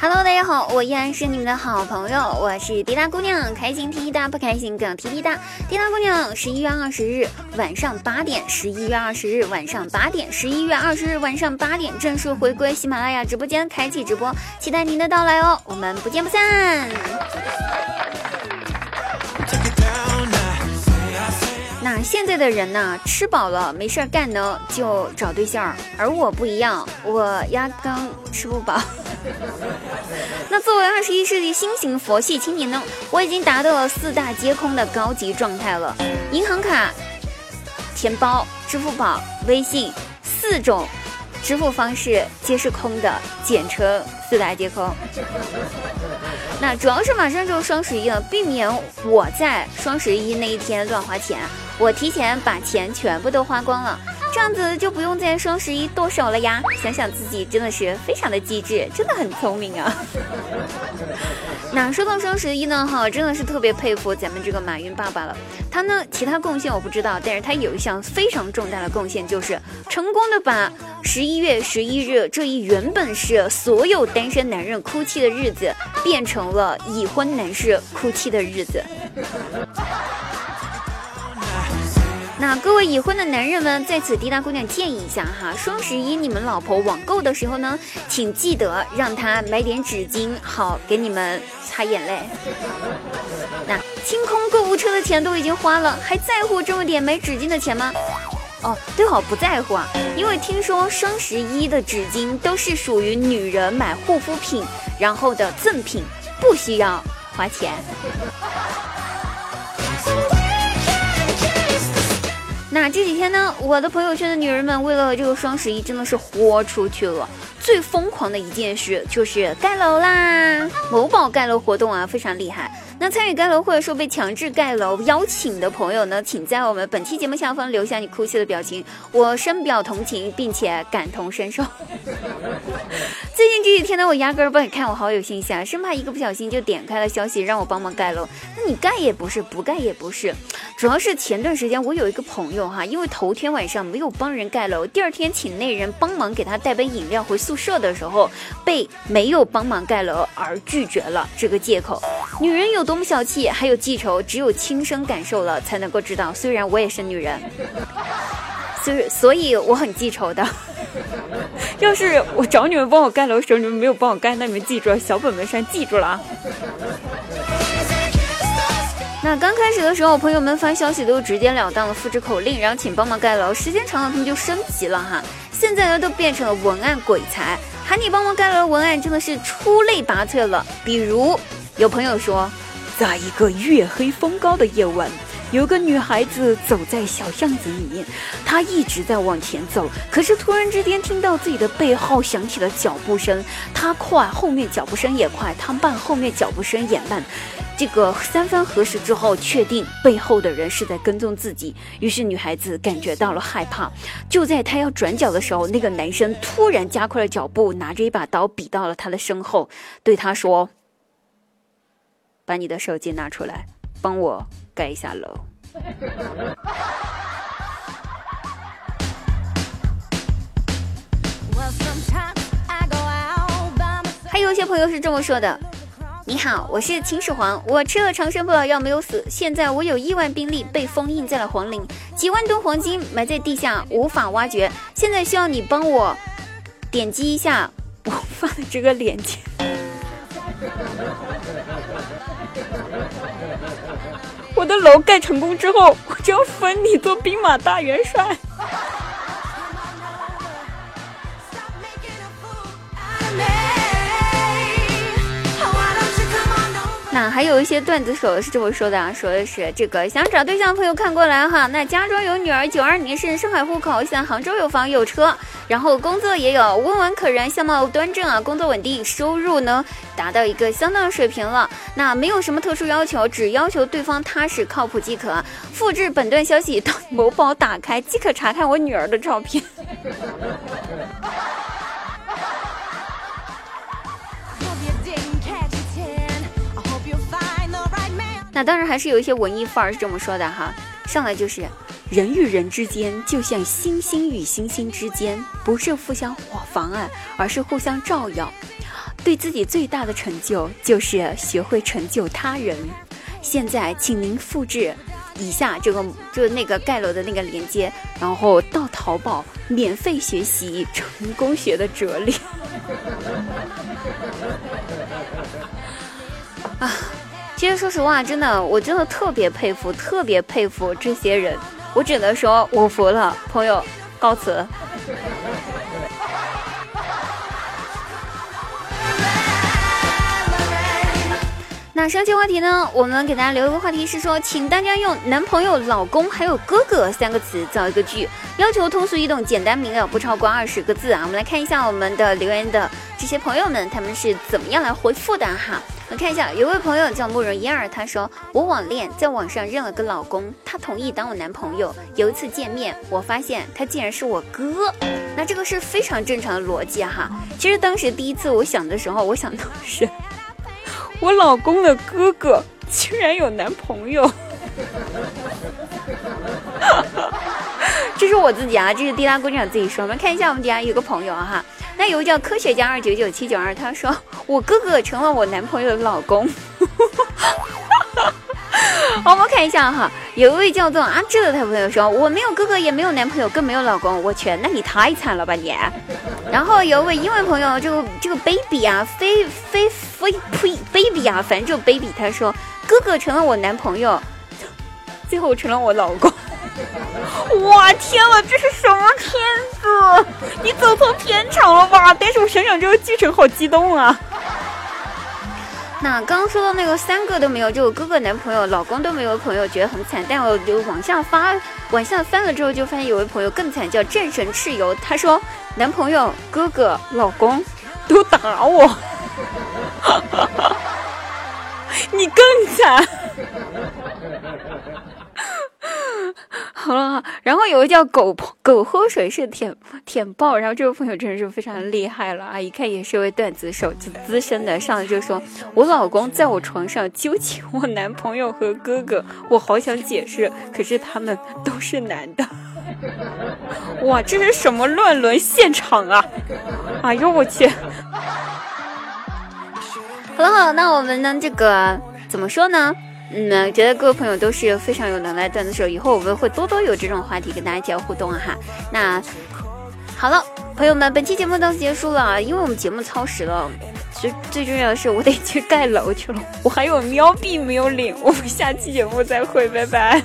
Hello，大家好，我依然是你们的好朋友，我是滴答姑娘，开心滴滴答，不开心更滴滴答。滴答姑娘，十一月二十日晚上八点，十一月二十日晚上八点，十一月二十日晚上八点正式回归喜马拉雅直播间，开启直播，期待您的到来哦，我们不见不散。现在的人呢，吃饱了没事干呢，就找对象，而我不一样，我压根吃不饱。那作为二十一世纪新型佛系青年呢，我已经达到了四大皆空的高级状态了。银行卡、钱包、支付宝、微信四种支付方式皆是空的，简称四大皆空。那主要是马上就双十一了，避免我在双十一那一天乱花钱，我提前把钱全部都花光了。这样子就不用在双十一剁手了呀！想想自己真的是非常的机智，真的很聪明啊。那说到双十一呢，哈，真的是特别佩服咱们这个马云爸爸了。他呢，其他贡献我不知道，但是他有一项非常重大的贡献，就是成功的把十一月十一日这一原本是所有单身男人哭泣的日子，变成了已婚男士哭泣的日子。那各位已婚的男人们，在此滴答姑娘建议一下哈，双十一你们老婆网购的时候呢，请记得让她买点纸巾，好给你们擦眼泪。那清空购物车的钱都已经花了，还在乎这么点买纸巾的钱吗？哦，对好不在乎啊，因为听说双十一的纸巾都是属于女人买护肤品然后的赠品，不需要花钱。那这几天呢，我的朋友圈的女人们为了这个双十一真的是豁出去了。最疯狂的一件事就是盖楼啦！某宝盖楼活动啊，非常厉害。那参与盖楼或者说被强制盖楼邀请的朋友呢，请在我们本期节目下方留下你哭泣的表情，我深表同情，并且感同身受。最近这几天呢，我压根儿不敢看我好友信息啊，生怕一个不小心就点开了消息让我帮忙盖楼。那你盖也不是，不盖也不是，主要是前段时间我有一个朋友哈，因为头天晚上没有帮人盖楼，第二天请那人帮忙给他带杯饮料回宿舍的时候，被没有帮忙盖楼而拒绝了这个借口。女人有多么小气，还有记仇，只有亲身感受了才能够知道。虽然我也是女人，所以所以我很记仇的。要是我找你们帮我盖楼的时候，你们没有帮我盖，那你们记住了，小本本上记住了啊。那刚开始的时候，朋友们发消息都直截了当的复制口令，然后请帮忙盖楼。时间长了，他们就升级了哈。现在呢，都变成了文案鬼才，喊你帮忙盖楼文案真的是出类拔萃了。比如有朋友说，在一个月黑风高的夜晚。有个女孩子走在小巷子里面，她一直在往前走，可是突然之间听到自己的背后响起了脚步声，她快，后面脚步声也快，她慢，后面脚步声也慢。这个三番核实之后，确定背后的人是在跟踪自己，于是女孩子感觉到了害怕。就在她要转角的时候，那个男生突然加快了脚步，拿着一把刀比到了她的身后，对她说：“把你的手机拿出来，帮我。”盖一下楼。还有一些朋友是这么说的：“你好，我是秦始皇，我吃了长生不老药没有死，现在我有亿万兵力被封印在了皇陵，几万吨黄金埋在地下无法挖掘，现在需要你帮我点击一下我发的这个链接。”我的楼盖成功之后，我就要封你做兵马大元帅。还有一些段子手是这么说的啊，说的是这个想找对象的朋友看过来哈。那家中有女儿，九二年是上海户口，现在杭州有房有车，然后工作也有，温文可人，相貌端正啊，工作稳定，收入呢达到一个相当水平了。那没有什么特殊要求，只要求对方踏实靠谱即可。复制本段消息到某宝打开即可查看我女儿的照片。那当然还是有一些文艺范儿是这么说的哈，上来就是人与人之间就像星星与星星之间，不是互相妨碍，而是互相照耀。对自己最大的成就就是学会成就他人。现在，请您复制以下这个就那个盖楼的那个链接，然后到淘宝免费学习成功学的哲理。啊，其实说实话，真的，我真的特别佩服，特别佩服这些人。我只能说，我服了，朋友，告辞。那上期话题呢？我们给大家留一个话题是说，请大家用男朋友、老公还有哥哥三个词造一个句，要求通俗易懂、简单明了，不超过二十个字啊。我们来看一下我们的留言的这些朋友们，他们是怎么样来回复的哈。来看一下，有位朋友叫慕容嫣儿，他说我网恋，在网上认了个老公，他同意当我男朋友。有一次见面，我发现他竟然是我哥，那这个是非常正常的逻辑哈。其实当时第一次我想的时候，我想的是。我老公的哥哥竟然有男朋友，这是我自己啊，这是滴答姑娘自己说。我们看一下我们底下有个朋友哈，那有个叫科学家二九九七九二，他说我哥哥成了我男朋友的老公。好，我们看一下哈，有一位叫做阿志的他朋友说我没有哥哥，也没有男朋友，更没有老公。我去，那你太惨了吧你！然后有一位英文朋友，这个这个 baby 啊，非非非呸 baby 啊，反正就 baby，他说哥哥成了我男朋友，最后成了我老公。哇天呐，这是什么片子？你走错片场了吧？但是我想想这个剧情好激动啊。那刚刚说到那个三个都没有，就哥哥男朋友、老公都没有朋友，觉得很惨。但我就往下发，往下翻了之后，就发现有位朋友更惨，叫战神蚩尤。他说，男朋友、哥哥、老公都打我，你更惨。好了，然后有个叫狗狗喝水是舔舔爆，然后这位朋友真的是非常厉害了啊！一看也是位段子手，就资深的，上来就说：“我老公在我床上纠起我男朋友和哥哥，我好想解释，可是他们都是男的。”哇，这是什么乱伦现场啊！哎呦我去！好了好了，那我们呢？这个怎么说呢？嗯，觉得各位朋友都是非常有能耐段子手，以后我们会多多有这种话题跟大家交互动哈。那好了，朋友们，本期节目到此结束了，因为我们节目超时了，最最重要的是我得去盖楼去了，我还有喵币没有领，我们下期节目再会，拜拜。